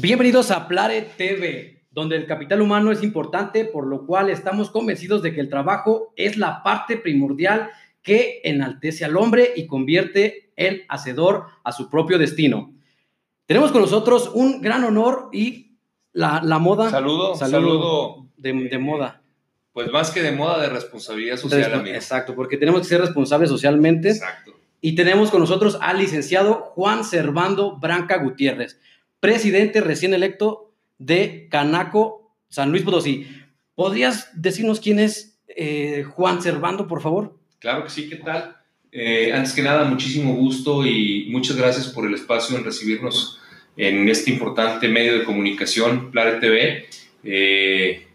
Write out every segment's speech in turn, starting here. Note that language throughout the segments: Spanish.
Bienvenidos a Plare TV, donde el capital humano es importante, por lo cual estamos convencidos de que el trabajo es la parte primordial que enaltece al hombre y convierte el hacedor a su propio destino. Tenemos con nosotros un gran honor y la, moda. Saludo, saludo. de, moda. Pues más que de moda, de responsabilidad social, amigo. Exacto, porque tenemos que ser responsables socialmente. Exacto. Y tenemos con nosotros al licenciado Juan Servando Branca Gutiérrez presidente recién electo de Canaco, San Luis Potosí. ¿Podrías decirnos quién es eh, Juan Servando, por favor? Claro que sí, ¿qué tal? Eh, antes que nada, muchísimo gusto y muchas gracias por el espacio en recibirnos en este importante medio de comunicación, Plare TV. Eh,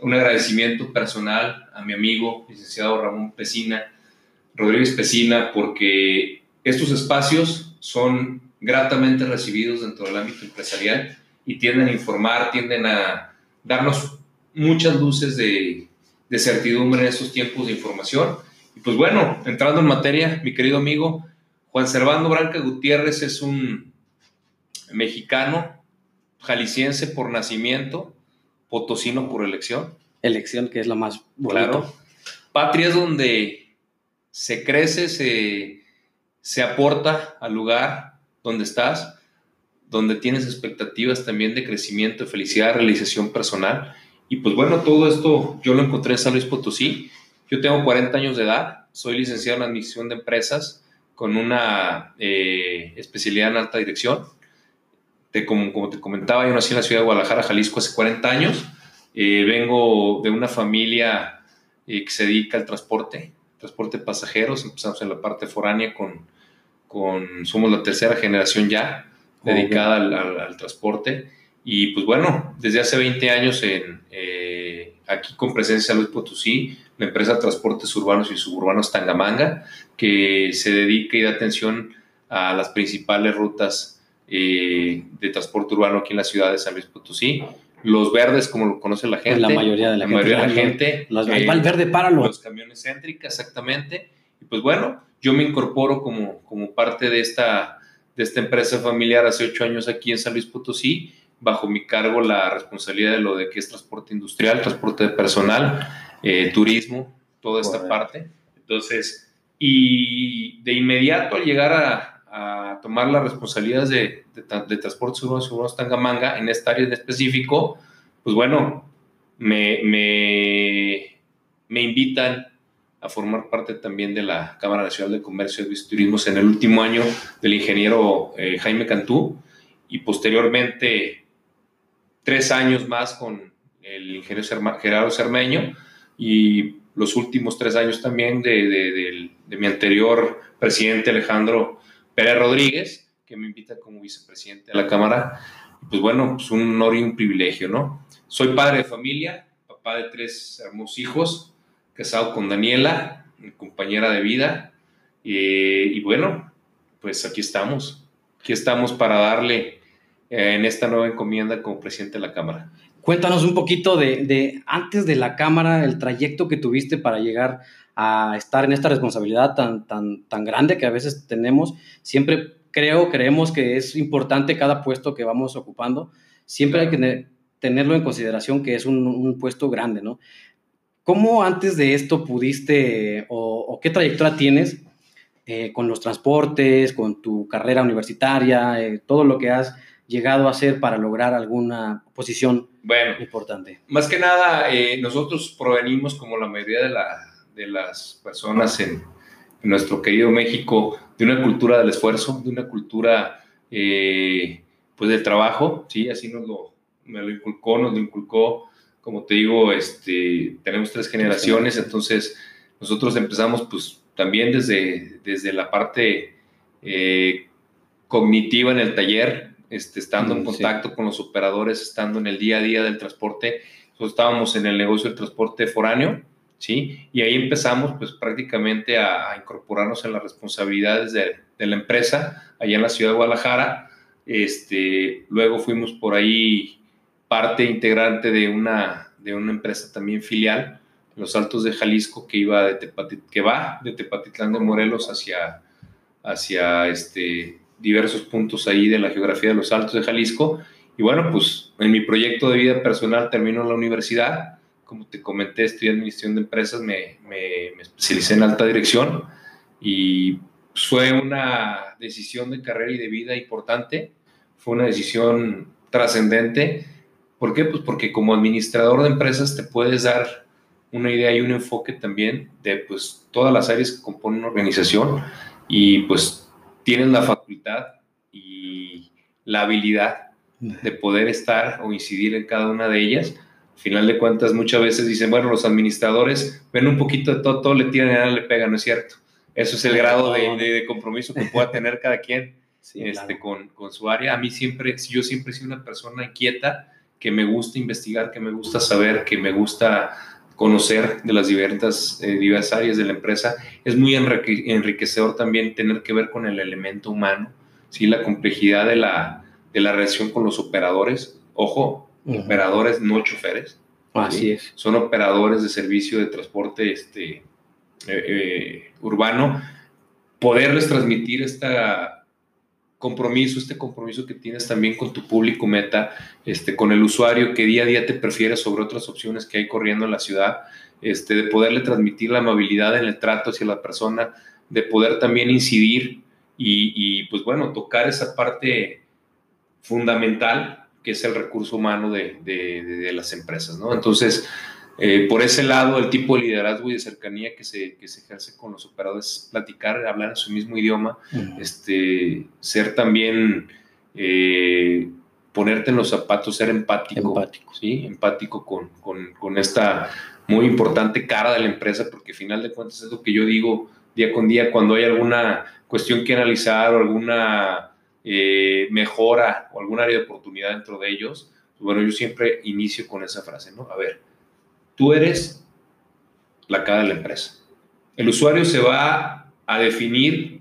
un agradecimiento personal a mi amigo, licenciado Ramón Pesina, Rodríguez Pesina, porque estos espacios son gratamente recibidos dentro del ámbito empresarial y tienden a informar, tienden a darnos muchas luces de, certidumbre en estos tiempos de información. Y pues bueno, entrando en materia, mi querido amigo, Juan Servando Branca Gutiérrez es un mexicano, jalisciense por nacimiento, potosino por elección. Elección, que es lo más Claro. Patria es donde se crece, se, se aporta al lugar, donde estás, donde tienes expectativas también de crecimiento, felicidad, realización personal. Y pues bueno, todo esto yo lo encontré en San Luis Potosí. Yo tengo 40 años de edad, soy licenciado en Administración de Empresas con una eh, especialidad en alta dirección. Te, como, como, te comentaba, yo nací en la ciudad de Guadalajara, Jalisco, hace 40 años. Eh, vengo de una familia eh, que se dedica al transporte, transporte de pasajeros. Empezamos en la parte foránea con somos la tercera generación ya dedicada al, transporte. Y pues bueno, desde hace 20 años en, eh, aquí con presencia en Luis Potosí, la empresa de Transportes Urbanos y Suburbanos Tangamanga, que se dedica y da atención a las principales rutas eh, de transporte urbano aquí en la ciudad de San Luis Potosí. Los verdes, como lo conoce la gente. La mayoría de la, gente. Mayoría de la gente. Los, eh, el verde, páralo. Los camiones céntricas, exactamente. Y pues bueno, yo me incorporo como, como parte de esta, de esta empresa familiar hace ocho años aquí en San Luis Potosí, bajo mi cargo la responsabilidad de lo de que es transporte industrial, transporte de personal, eh, turismo, toda esta parte. Entonces, y de inmediato al llegar a, tomar las responsabilidades de, de, transporte urbanos Tangamanga en esta área en específico, pues bueno, me, me, me invitan a formar parte también de la Cámara Nacional de Comercio y Turismo en el último año del ingeniero eh, Jaime Cantú y posteriormente tres años más con el ingeniero Gerardo Cermeño y los últimos tres años también de, mi anterior presidente Alejandro Pérez Rodríguez, que me invita como vicepresidente a la Cámara. Pues bueno, pues un honor y un privilegio, ¿no? Soy padre de familia, papá de tres hermosos hijos, casado con Daniela, mi compañera de vida. y bueno, pues aquí estamos. Aquí estamos para darle eh, en esta nueva encomienda como presidente de la Cámara. Cuéntanos un poquito de, antes de la Cámara, el trayecto que tuviste para llegar a estar en esta responsabilidad tan, tan, tan grande que a veces tenemos. Siempre creo, creemos que es importante cada puesto que vamos ocupando. Siempre hay que tenerlo en consideración que es un, un, puesto grande, ¿no? ¿Cómo antes de esto pudiste o, qué trayectoria tienes eh, con los transportes, con tu carrera universitaria, eh, todo lo que has llegado a hacer para lograr alguna posición bueno, importante? Más que nada, eh, nosotros provenimos, como la mayoría de, de las personas en, nuestro querido México, de una cultura del esfuerzo, de una cultura pues del trabajo, ¿sí? Así nos lo, me lo inculcó, nos lo inculcó como te digo, este, tenemos tres generaciones, entonces nosotros empezamos pues también desde, desde la parte eh, cognitiva en el taller, este, estando en mm, contacto con los operadores, estando en el día a día del transporte. Nosotros estábamos en el negocio del transporte foráneo, ¿sí? Y ahí empezamos pues prácticamente a, incorporarnos en las responsabilidades de, de, la empresa allá en la ciudad de Guadalajara. Este, luego fuimos por ahí parte integrante de una, de una empresa también filial, Los Altos de Jalisco, que, iba de que va de Tepatitlán de Morelos hacia, hacia este, diversos puntos ahí de la geografía de Los Altos de Jalisco. Y bueno, pues en mi proyecto de vida personal termino la universidad. Como te comenté, estudié administración de empresas, me, me, me especialicé en alta dirección y fue una decisión de carrera y de vida importante. Fue una decisión trascendente. ¿Por qué? Pues porque como administrador de empresas te puedes dar una idea y un enfoque también de pues todas las áreas que componen una organización y pues tienes la facultad y la habilidad de poder estar o incidir en cada una de ellas. Al final de cuentas, muchas veces dicen, bueno, los administradores ven un poquito de todo, todo le tiran y nada le pegan, ¿no es cierto? Eso es el grado de, de compromiso que pueda tener cada quien este, con, con, su área. A mí siempre, yo siempre he sido una persona inquieta, que me gusta investigar, que me gusta saber, que me gusta conocer de las diversas, eh, diversas áreas de la empresa. Es muy enriquecedor también tener que ver con el elemento humano, ¿sí? la complejidad de la, de la relación con los operadores. Ojo, operadores, no choferes. Así es. Son operadores de servicio de transporte este, eh, eh, urbano. Poderles transmitir esta compromiso, este compromiso que tienes también con tu público meta, este, con el usuario que día a día te prefiere sobre otras opciones que hay corriendo en la ciudad, este, de poderle transmitir la amabilidad en el trato hacia la persona, de poder también incidir y, y pues bueno, tocar esa parte fundamental que es el recurso humano de, de, de las empresas, ¿no? Entonces, eh, por ese lado, el tipo de liderazgo y de cercanía que se, que se ejerce con los operadores, platicar, hablar en su mismo idioma, este, ser también, eh, ponerte en los zapatos, ser empático, empático, ¿sí? empático con, con, con, esta muy importante cara de la empresa, porque al final de cuentas es lo que yo digo día con día cuando hay alguna cuestión que analizar o alguna eh, mejora o algún área de oportunidad dentro de ellos. Pues bueno, yo siempre inicio con esa frase, ¿no? A ver, Tú eres la cara de la empresa. El usuario se va a definir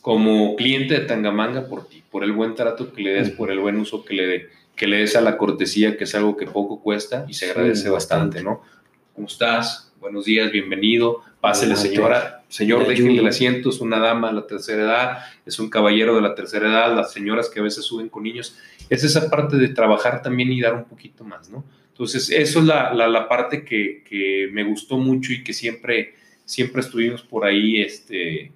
como cliente de Tangamanga por ti, por el buen trato que le des, por el buen uso que le, que le des a la cortesía, que es algo que poco cuesta y se agradece bastante, ¿no? ¿Cómo estás? Buenos días, bienvenido. Pásele, señora. Señor, déjenle el asiento. Es una dama de la tercera edad, es un caballero de la tercera edad, las señoras que a veces suben con niños. Es esa parte de trabajar también y dar un poquito más, ¿no? Entonces, eso es la, la, parte que, que, me gustó mucho y que siempre, siempre estuvimos por ahí este,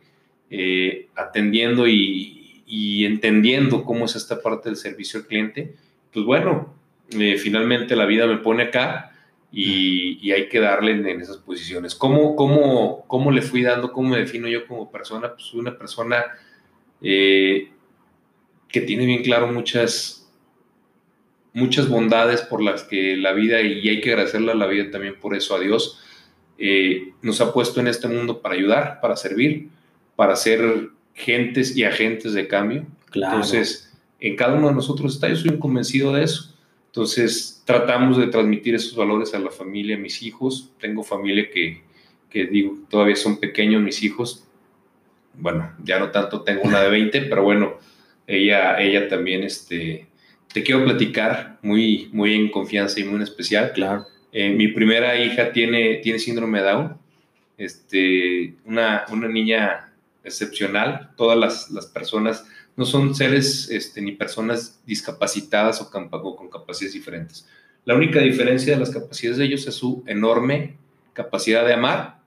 eh, atendiendo y, y, entendiendo cómo es esta parte del servicio al cliente. Pues bueno, eh, finalmente la vida me pone acá y, y hay que darle en, esas posiciones. ¿Cómo, cómo, ¿Cómo le fui dando, cómo me defino yo como persona? Pues una persona eh, que tiene bien claro muchas muchas bondades por las que la vida, y hay que agradecerle a la vida también por eso a Dios, eh, nos ha puesto en este mundo para ayudar, para servir, para ser gentes y agentes de cambio. Entonces, en cada uno de nosotros está, yo soy un convencido de eso. Entonces, tratamos de transmitir esos valores a la familia, a mis hijos. Tengo familia que, que digo, todavía son pequeños mis hijos. Bueno, ya no tanto, tengo una de 20, pero bueno, ella, ella también este, te quiero platicar muy, muy en confianza y muy en especial. Claro. Eh, mi primera hija tiene, tiene síndrome de Down, este, una, una niña excepcional. Todas las, las, personas no son seres este, ni personas discapacitadas o, o, con capacidades diferentes. La única diferencia de las capacidades de ellos es su enorme capacidad de amar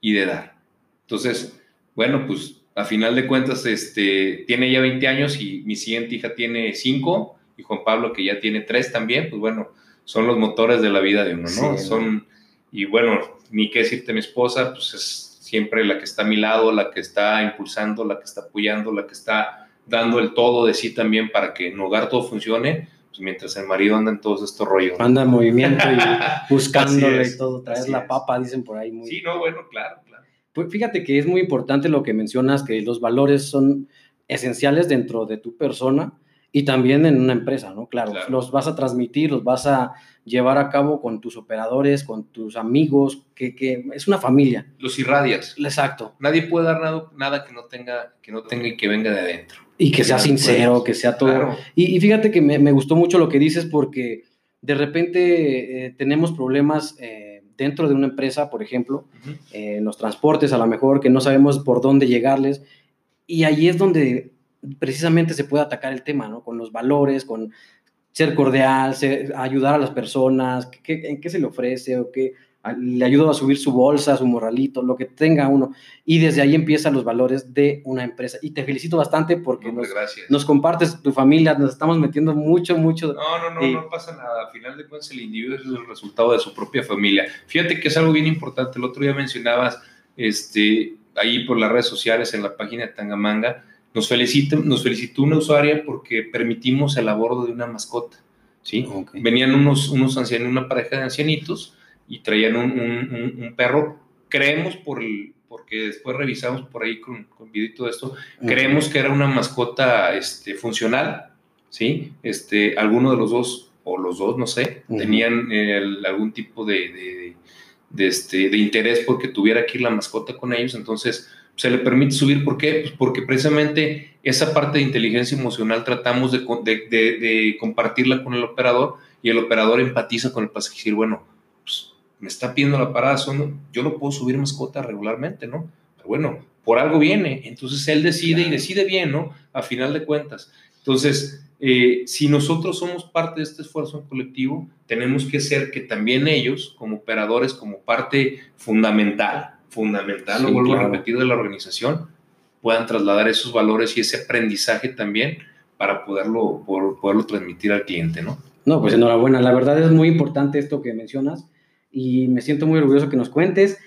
y de dar. Entonces, bueno, pues a final de cuentas, este, tiene ya 20 años y mi siguiente hija tiene 5 y Juan Pablo, que ya tiene tres también, pues bueno, son los motores de la vida de uno, ¿no? son, y bueno, ni qué decirte, mi esposa, pues es siempre la que está a mi lado, la que está impulsando, la que está apoyando, la que está dando el todo de sí también para que en hogar todo funcione, pues mientras el marido anda en todos estos rollos. Anda en movimiento y buscándole y todo, traer la papa, dicen por ahí. Muy... Sí, no, bueno, claro, claro. Pues fíjate que es muy importante lo que mencionas, que los valores son esenciales dentro de tu persona y también en una empresa, ¿no? Claro, los vas a transmitir, los vas a llevar a cabo con tus operadores, con tus amigos, que, que es una familia. Los irradias. Exacto. Nadie puede dar nada, nada que no tenga que no tenga y que venga de adentro. Y que sea sincero, que sea todo. Y, y, fíjate que me, me, gustó mucho lo que dices porque de repente eh, tenemos problemas eh, dentro de una empresa, por ejemplo, eh, en los transportes a lo mejor, que no sabemos por dónde llegarles. Y ahí es donde precisamente se puede atacar el tema, ¿no? Con los valores, con ser cordial, ayudar a las personas, ¿en qué se le ofrece o qué? le ayudo a subir su bolsa, su morralito, lo que tenga uno. Y desde ahí empiezan los valores de una empresa. Y te felicito bastante porque nos, nos, compartes tu familia, nos estamos metiendo mucho, mucho. No, no, no, no pasa nada. Al final de cuentas, el individuo es el resultado de su propia familia. Fíjate que es algo bien importante. El otro día mencionabas, este, ahí por las redes sociales, en la página de Tangamanga, nos, felicito, nos felicitó una usuaria porque permitimos el abordo de una mascota. ¿sí? Venían unos, unos ancianos, una pareja de ancianitos y traían un, un, perro. Creemos, por el, porque después revisamos por ahí con, con video y todo esto, creemos que era una mascota este, funcional, ¿sí? Este, alguno de los dos, o los dos, no sé, tenían algún tipo de, de, de, este, de interés porque tuviera que ir la mascota con ellos, entonces se le permite subir. ¿Por qué? Pues porque precisamente esa parte de inteligencia emocional tratamos de, de, de, compartirla con el operador y el operador empatiza con el pasajero. Bueno, me está pidiendo la parada, son, yo no puedo subir mascota regularmente, ¿no? Pero bueno, por algo viene, entonces él decide y decide bien, ¿no? A final de cuentas. Entonces, eh, si nosotros somos parte de este esfuerzo colectivo, tenemos que ser que también ellos, como operadores, como parte fundamental, fundamental, lo vuelvo a repetir, de la organización, puedan trasladar esos valores y ese aprendizaje también para poderlo, poderlo transmitir al cliente, ¿no? No, pues enhorabuena. La verdad es muy importante esto que mencionas y me siento muy orgulloso que nos cuentes.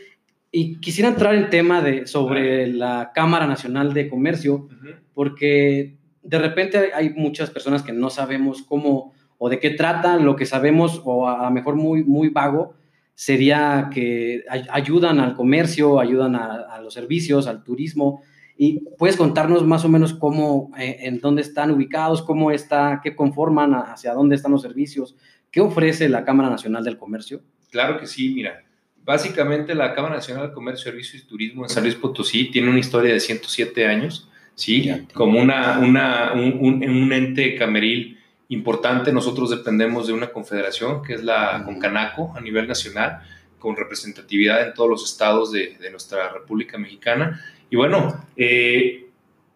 Y quisiera entrar en tema de, sobre la Cámara Nacional de Comercio, porque de repente hay muchas personas que no sabemos cómo o de qué trata, lo que sabemos, o a lo mejor muy, muy vago, sería que ayudan al comercio, ayudan a, los servicios, al turismo. Y puedes contarnos más o menos cómo, eh, en dónde están ubicados, cómo está, qué conforman, hacia dónde están los servicios, qué ofrece la Cámara Nacional del Comercio. Claro que sí, mira. Básicamente la Cámara Nacional de Comercio, Servicios y Turismo en San Luis Potosí tiene una historia de 107 años, ¿sí? Como una, una, un, un, ente cameril importante. Nosotros dependemos de una confederación que es la Concanaco a nivel nacional, con representatividad en todos los estados de, de nuestra República Mexicana. Y bueno, eh,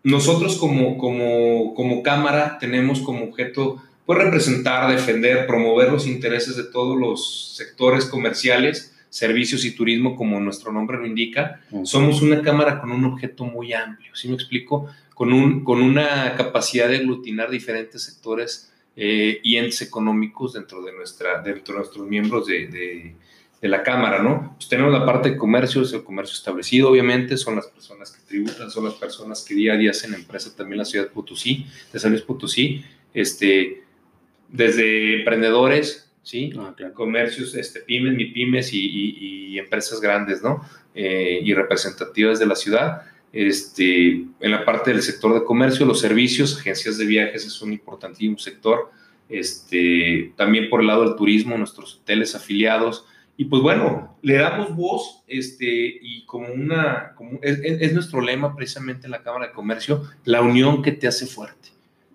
nosotros como, como, como Cámara tenemos como objeto pues, representar, defender, promover los intereses de todos los sectores comerciales, servicios y turismo, como nuestro nombre lo indica. Somos una cámara con un objeto muy amplio, ¿sí me explico? Con, un, con una capacidad de aglutinar diferentes sectores eh, y entes económicos dentro de, nuestra, dentro de nuestros miembros de, de, de la Cámara, ¿no? Pues tenemos la parte de comercio, es el comercio establecido, obviamente, son las personas que tributan, son las personas que día a día hacen empresa también la ciudad de Potosí, de San Luis Potosí, este, desde emprendedores, ¿sí? Ah, Comercios, este, pymes, mi pymes y, empresas grandes, ¿no? Eh, y representativas de la ciudad. Este, en la parte del sector de comercio, los servicios, agencias de viajes es un importantísimo sector. Este, también por el lado del turismo, nuestros hoteles afiliados. Y pues bueno, le damos voz este, y como una, como es, es nuestro lema precisamente en la Cámara de Comercio, la unión que te hace fuerte.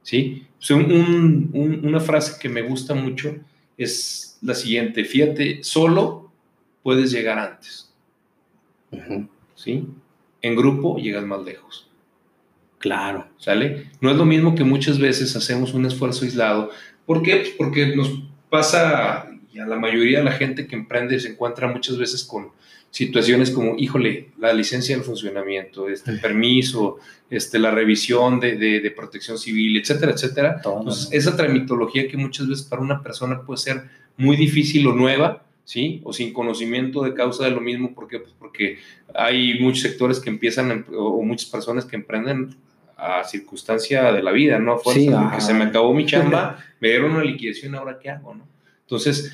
¿sí? una frase que me gusta mucho es la siguiente, fíjate, solo puedes llegar antes, ¿sí? En grupo llegas más lejos. Claro. ¿Sale? No es lo mismo que muchas veces hacemos un esfuerzo aislado. ¿Por qué? Pues porque nos pasa, y a la mayoría de la gente que emprende se encuentra muchas veces con situaciones como, híjole, la licencia de funcionamiento, este, permiso, este, la revisión de, de, protección civil, etcétera, etcétera. Entonces, esa tramitología que muchas veces para una persona puede ser muy difícil o nueva, ¿sí? O sin conocimiento de causa de lo mismo, ¿por qué? Pues porque hay muchos sectores que empiezan, o muchas personas que emprenden a circunstancia de la vida, ¿no? sí, que se me acabó mi chamba, me dieron una liquidación, ¿ahora qué hago, no? Entonces,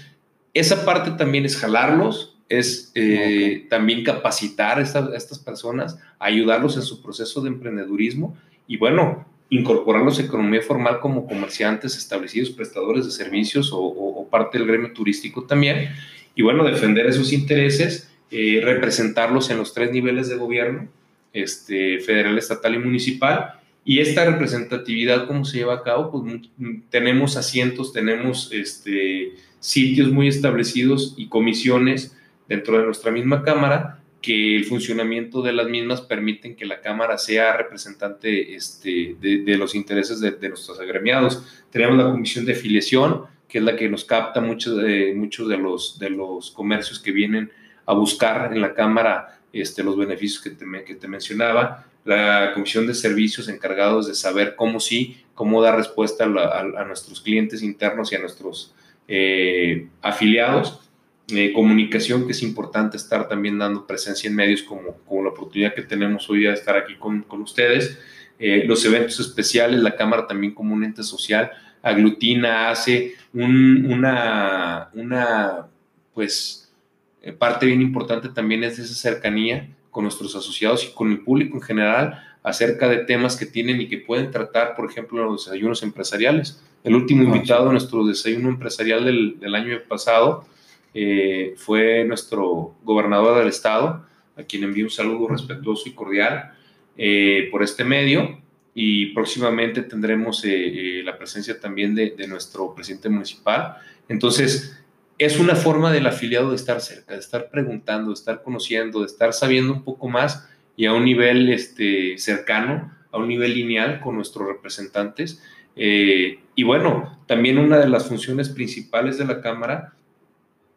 esa parte también es jalarlos, es eh, también capacitar a estas, personas, ayudarlos en su proceso de emprendedurismo y bueno, incorporarlos a economía formal como comerciantes establecidos, prestadores de servicios o, parte del gremio turístico también. Y bueno, defender esos intereses, eh, representarlos en los tres niveles de gobierno, este, federal, estatal y municipal. Y esta representatividad, ¿cómo se lleva a cabo? Pues tenemos asientos, tenemos este, sitios muy establecidos y comisiones dentro de nuestra misma Cámara que el funcionamiento de las mismas permiten que la Cámara sea representante este, de, los intereses de, nuestros agremiados. Tenemos la comisión de afiliación, que es la que nos capta muchos de, muchos de, los, de los comercios que vienen a buscar en la Cámara este, los beneficios que te, que te mencionaba. La comisión de servicios encargados de saber cómo sí, cómo dar respuesta a, nuestros clientes internos y a nuestros eh, afiliados eh, comunicación, que es importante estar también dando presencia en medios como, como la oportunidad que tenemos hoy de estar aquí con, con ustedes. Eh, los eventos especiales, la Cámara también como un ente social, aglutina, hace una, una, pues, eh, parte bien importante también es de esa cercanía con nuestros asociados y con el público en general acerca de temas que tienen y que pueden tratar, por ejemplo, los desayunos empresariales. El último ah, invitado a nuestro desayuno empresarial del, del año pasado eh, fue nuestro gobernador del estado, a quien envío un saludo respetuoso y cordial eh, por este medio. Y próximamente tendremos eh, la presencia también de, nuestro presidente municipal. Entonces, es una forma del afiliado de estar cerca, de estar preguntando, de estar conociendo, de estar sabiendo un poco más y a un nivel este, cercano, a un nivel lineal con nuestros representantes. y bueno, también una de las funciones principales de la Cámara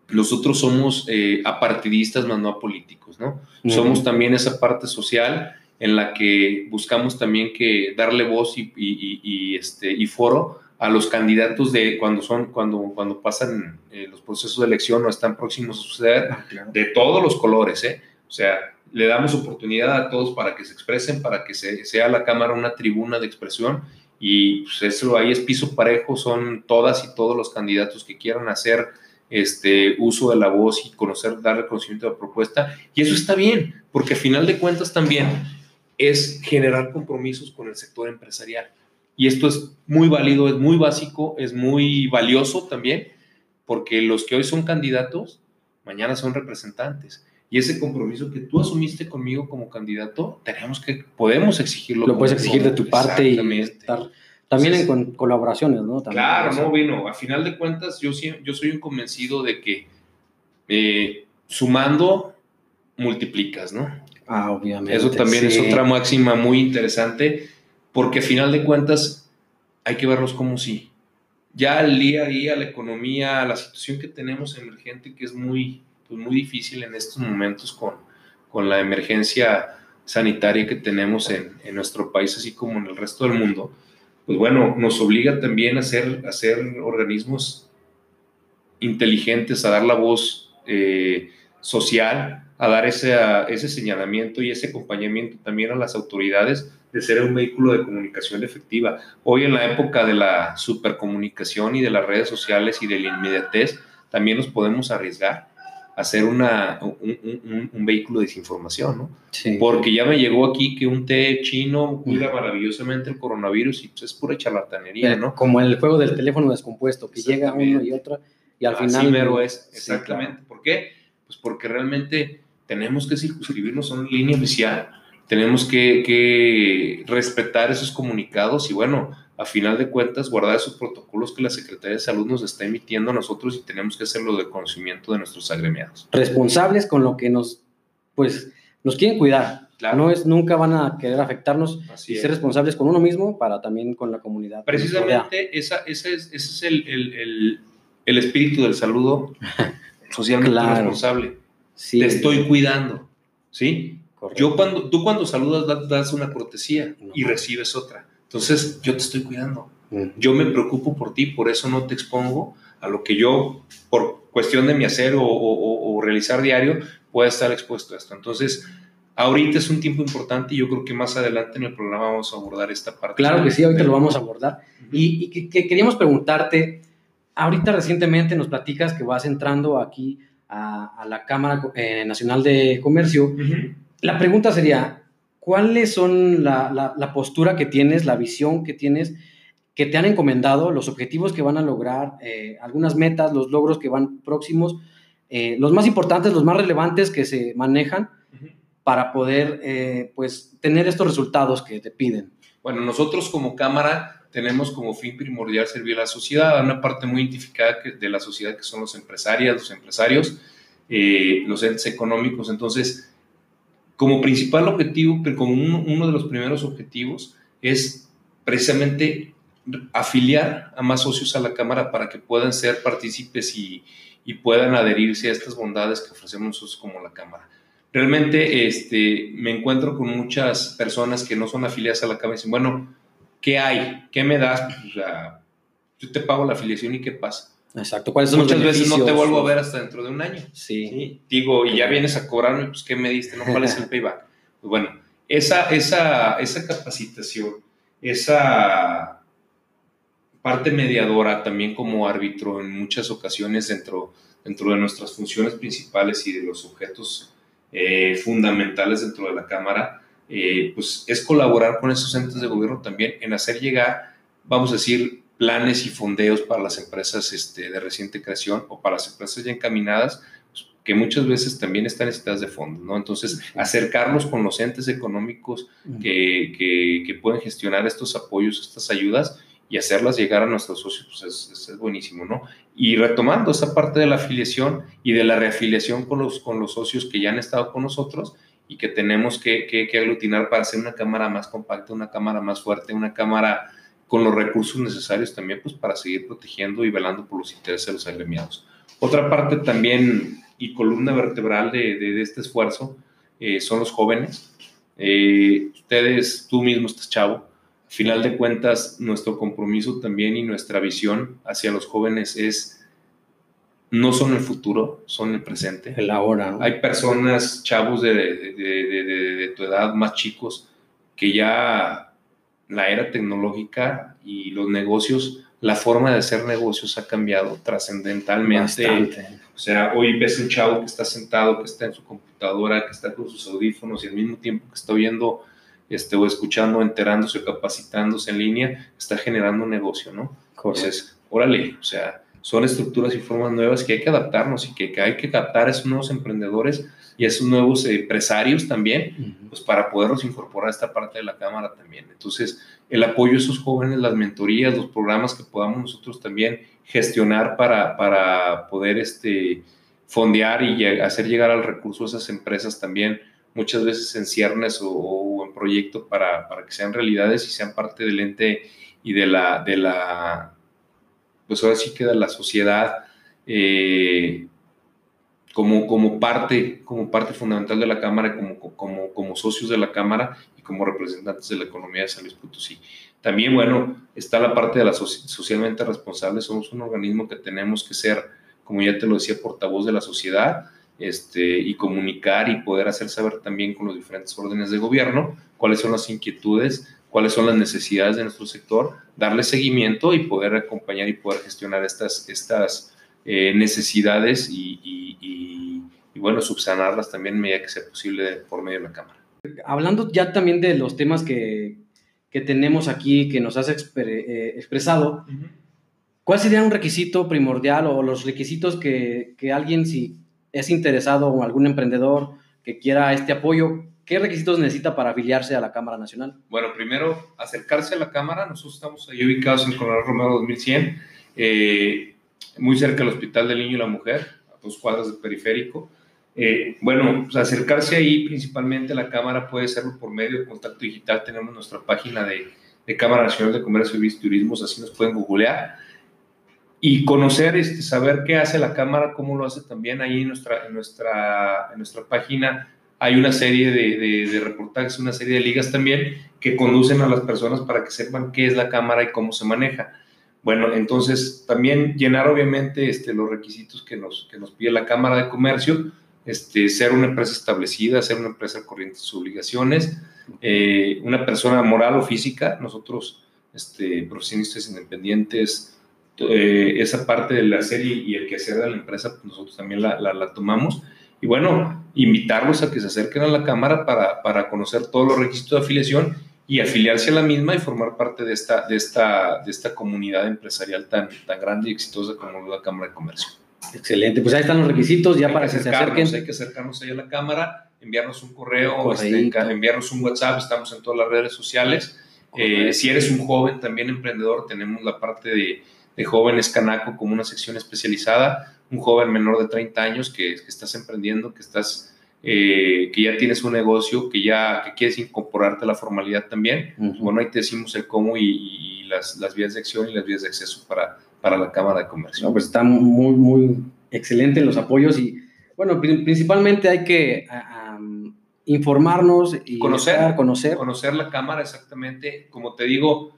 nosotros somos eh, apartidistas, más no apolíticos, ¿no? Somos también esa parte social en la que buscamos también que darle voz y, este, y foro a los candidatos de cuando son cuando cuando pasan eh, los procesos de elección o están próximos a suceder ah, de todos los colores ¿eh? o sea le damos oportunidad a todos para que se expresen para que se, sea la cámara una tribuna de expresión y pues eso ahí es piso parejo son todas y todos los candidatos que quieran hacer este, uso de la voz y conocer, dar reconocimiento a la propuesta. Y eso está bien, porque a final de cuentas también es generar compromisos con el sector empresarial. Y esto es muy válido, es muy básico, es muy valioso también, porque los que hoy son candidatos, mañana son representantes. Y ese compromiso que tú asumiste conmigo como candidato, tenemos que, podemos exigirlo. Lo puedes exigir de tu parte y estar también en colaboraciones, ¿no? claro, no, vino. A final de cuentas, yo, yo soy un convencido de que eh, sumando, multiplicas, ¿no? Ah, obviamente. Eso también es otra máxima muy interesante, porque a final de cuentas hay que verlos como si. Ya el día a día, la economía, la situación que tenemos emergente, que es muy, pues muy difícil en estos momentos con, con la emergencia sanitaria que tenemos en, en nuestro país, así como en el resto del mundo pues bueno, nos obliga también a ser, a ser organismos inteligentes, a dar la voz eh, social, a dar ese, ese señalamiento y ese acompañamiento también a las autoridades de ser un vehículo de comunicación efectiva. Hoy en la época de la supercomunicación y de las redes sociales y de la inmediatez, también nos podemos arriesgar hacer una, un, vehículo de desinformación, ¿no? Sí. Porque ya me llegó aquí que un té chino cura maravillosamente el coronavirus y pues es pura charlatanería, eh, ¿no? Como el juego del teléfono descompuesto, que llega uno y otro y al final... Mero es, exactamente. ¿Por qué? Pues porque realmente tenemos que circunscribirnos a una línea oficial, tenemos que, que respetar esos comunicados y bueno, a final de cuentas, guardar esos protocolos que la Secretaría de Salud nos está emitiendo a nosotros y tenemos que hacerlo de conocimiento de nuestros agremiados. Responsables con lo que nos, pues, nos quieren cuidar. No es, nunca van a querer afectarnos y ser responsables con uno mismo para también con la comunidad. Precisamente esa, ese es, ese es el, el, el, espíritu del saludo socialmente responsable. Sí. Te estoy cuidando, ¿sí? Yo cuando, tú cuando saludas das una cortesía y recibes otra. Entonces, yo te estoy cuidando. Yo me preocupo por ti, por eso no te expongo a lo que yo, por cuestión de mi hacer o, realizar diario, pueda estar expuesto a esto. Entonces, ahorita es un tiempo importante y yo creo que más adelante en el programa vamos a abordar esta parte. Claro que sí, ahorita lo vamos a abordar. Y, que, queríamos preguntarte, ahorita recientemente nos platicas que vas entrando aquí a, la Cámara eh, Nacional de Comercio. La pregunta sería, ¿cuáles son la, postura que tienes, la visión que tienes, que te han encomendado, los objetivos que van a lograr, eh, algunas metas, los logros que van próximos, eh, los más importantes, los más relevantes que se manejan para poder eh, pues, tener estos resultados que te piden? Bueno, nosotros como Cámara tenemos como fin primordial servir a la sociedad, a una parte muy identificada de la sociedad que son los empresarios, los empresarios, los entes económicos. Entonces, como principal objetivo, pero como uno, de los primeros objetivos, es precisamente afiliar a más socios a la Cámara para que puedan ser partícipes y, puedan adherirse a estas bondades que ofrecemos nosotros como la Cámara. Realmente este, me encuentro con muchas personas que no son afiliadas a la Cámara y dicen, bueno, ¿qué hay? ¿Qué me das? Pues, yo te pago la afiliación y ¿qué pasa? Exacto. ¿Cuáles son Muchas veces no te vuelvo a ver hasta dentro de un año. Sí. Digo, y ya vienes a cobrarme, pues, ¿qué me diste? ¿No? ¿Cuál es el payback? Pues bueno, esa, esa, esa capacitación, esa parte mediadora también como árbitro en muchas ocasiones dentro, dentro de nuestras funciones principales y de los objetos eh, fundamentales dentro de la Cámara, eh, pues es colaborar con esos entes de gobierno también en hacer llegar, vamos a decir, planes y fondeos para las empresas este, de reciente creación o para las empresas ya encaminadas, pues, que muchas veces también están necesitadas de fondos, ¿no? Entonces, acercarnos con los entes económicos que, que, pueden gestionar estos apoyos, estas ayudas y hacerlas llegar a nuestros socios, pues es, es, buenísimo, ¿no? Y retomando esa parte de la afiliación y de la reafiliación con los, con los socios que ya han estado con nosotros y que tenemos que, que, que aglutinar para hacer una cámara más compacta, una cámara más fuerte, una cámara con los recursos necesarios también pues, para seguir protegiendo y velando por los intereses de los agremiados. Otra parte también y columna vertebral de, de, este esfuerzo eh, son los jóvenes. Eh, ustedes, tú mismo estás chavo. Al final de cuentas, nuestro compromiso también y nuestra visión hacia los jóvenes es no son el futuro, son el presente. El ahora. Hay personas, chavos de, de, de, tu edad, más chicos, que ya la era tecnológica y los negocios, la forma de hacer negocios ha cambiado trascendentalmente. O sea, hoy ves un chavo que está sentado, que está en su computadora, que está con sus audífonos y al mismo tiempo que está viendo este, o escuchando, enterándose o capacitándose en línea, está generando un negocio, ¿no? Entonces, órale, o sea, son estructuras y formas nuevas que hay que adaptarnos y que, hay que captar a esos nuevos emprendedores y a esos nuevos empresarios también, pues para poderlos incorporar a esta parte de la Cámara también. Entonces, el apoyo a esos jóvenes, las mentorías, los programas que podamos nosotros también gestionar para, para poder este, fondear y hacer llegar al recurso a esas empresas también, muchas veces en ciernes o, en proyectos para, para, que sean realidades y sean parte del ente y de la, de la, pues ahora sí queda la sociedad eh, como, como, parte, como parte fundamental de la Cámara, como, como, socios de la Cámara y como representantes de la economía de San Luis Potosí. También, bueno, está la parte de la socialmente responsable. Somos un organismo que tenemos que ser, como ya te lo decía, portavoz de la sociedad este, y comunicar y poder hacer saber también con los diferentes órdenes de gobierno cuáles son las inquietudes cuáles son las necesidades de nuestro sector, darle seguimiento y poder acompañar y poder gestionar estas, estas eh, necesidades y, bueno, subsanarlas también medida que sea posible por medio de la Cámara. Hablando ya también de los temas que, que tenemos aquí, que nos has eh, expresado, ¿cuál sería un requisito primordial o los requisitos que, que alguien, si es interesado o algún emprendedor que quiera este apoyo, ¿Qué requisitos necesita para afiliarse a la Cámara Nacional? Bueno, primero, acercarse a la Cámara. Nosotros estamos ahí ubicados en Coronel Romero 2100, eh, muy cerca del Hospital del Niño y la Mujer, a dos cuadras del periférico. Eh, bueno, pues acercarse ahí principalmente a la Cámara puede ser por medio de contacto digital. Tenemos nuestra página de, de Cámara Nacional de Comercio y Turismos, así nos pueden googlear. Y conocer, este, saber qué hace la Cámara, cómo lo hace también ahí en nuestra, en nuestra, en nuestra página hay una serie de, reportajes, una serie de ligas también que conducen a las personas para que sepan qué es la cámara y cómo se maneja. Bueno, entonces también llenar obviamente este, los requisitos que nos, pide la Cámara de Comercio, este, ser una empresa establecida, ser una empresa corriente sus obligaciones, eh, una persona moral o física, nosotros este, profesionistas independientes, eh, esa parte de la serie y el quehacer de la empresa, pues nosotros también la tomamos y bueno, invitarlos a que se acerquen a la Cámara para, para conocer todos los requisitos de afiliación y afiliarse a la misma y formar parte de esta, de esta, de esta comunidad empresarial tan, tan grande y exitosa como la Cámara de Comercio. Excelente, pues ahí están los requisitos ya para que, se acerquen. Hay que acercarnos ahí a la Cámara, enviarnos un correo, este, enviarnos un WhatsApp, estamos en todas las redes sociales. Eh, si eres un joven también emprendedor, tenemos la parte de, de jóvenes Canaco como una sección especializada un joven menor de 30 años que, estás emprendiendo, que estás eh, que ya tienes un negocio, que ya que quieres incorporarte a la formalidad también, bueno, ahí te decimos el cómo y, las, las, vías de acción y las vías de acceso para, para la Cámara de Comercio. pues está muy, muy excelente los apoyos y, bueno, principalmente hay que informarnos y conocer, conocer. Conocer la Cámara exactamente, como te digo,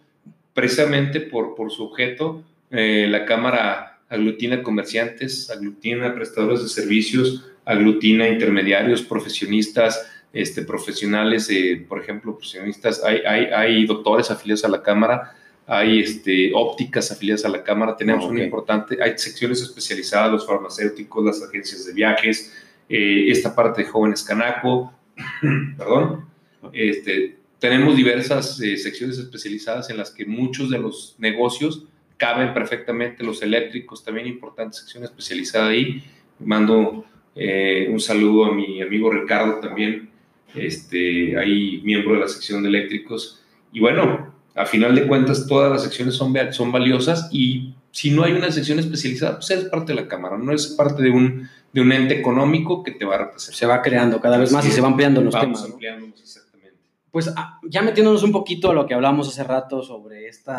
precisamente por, por su objeto, eh, la Cámara aglutina comerciantes, aglutina prestadores de servicios, aglutina intermediarios, profesionistas, este, profesionales, eh, por ejemplo, profesionistas, hay, hay, hay, doctores afiliados a la Cámara, hay este, ópticas afiliadas a la Cámara, tenemos un importante, hay secciones especializadas, los farmacéuticos, las agencias de viajes, eh, esta parte de jóvenes canaco, perdón, este, tenemos diversas eh, secciones especializadas en las que muchos de los negocios caben perfectamente, los eléctricos, también importante sección especializada ahí, mando eh, un saludo a mi amigo Ricardo también, este, ahí miembro de la sección de eléctricos. Y bueno, a final de cuentas todas las secciones son, son valiosas y si no hay una sección especializada, pues eres parte de la Cámara, no es parte de un, de un ente económico que te va a representar. Se va creando cada vez más y se van ampliando los temas. Ampliándonos, exactamente. Pues ah, ya metiéndonos un poquito a lo que hablamos hace rato sobre este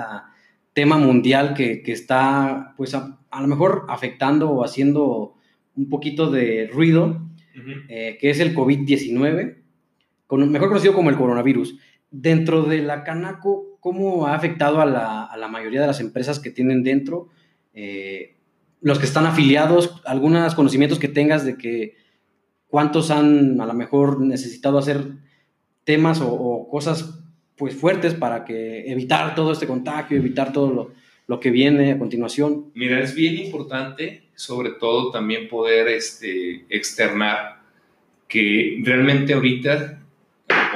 tema mundial que, que está, pues a, a, lo mejor afectando o haciendo un poquito de ruido, eh, que es el COVID-19, mejor conocido como el coronavirus. Dentro de la Canaco, ¿cómo ha afectado a la, a la mayoría de las empresas que tienen dentro? Eh, los que están afiliados, algunos conocimientos que tengas de que cuántos han a lo mejor necesitado hacer temas o, o cosas pues fuertes para que evitar todo este contagio, evitar todo lo, lo que viene a continuación. Mira, es bien importante, sobre todo también poder este, externar que realmente ahorita,